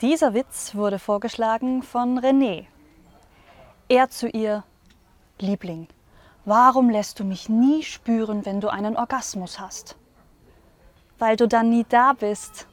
Dieser Witz wurde vorgeschlagen von René. Er zu ihr, Liebling, warum lässt du mich nie spüren, wenn du einen Orgasmus hast? Weil du dann nie da bist.